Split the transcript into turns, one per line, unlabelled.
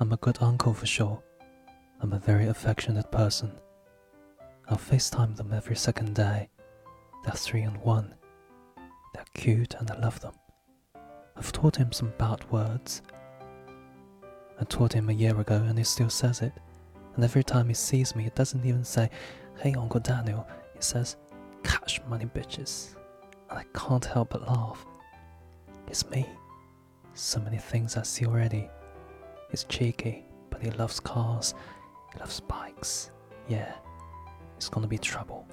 I'm a good uncle for sure. I'm a very affectionate person. I'll FaceTime them every second day. They're three and one. They're cute and I love them. I've taught him some bad words. I taught him a year ago and he still says it. And every time he sees me, he doesn't even say, Hey, Uncle Daniel. He says, Cash money, bitches. And I can't help but laugh. It's me. So many things I see already. He's cheeky, but he loves cars. He loves bikes. Yeah, it's gonna be trouble.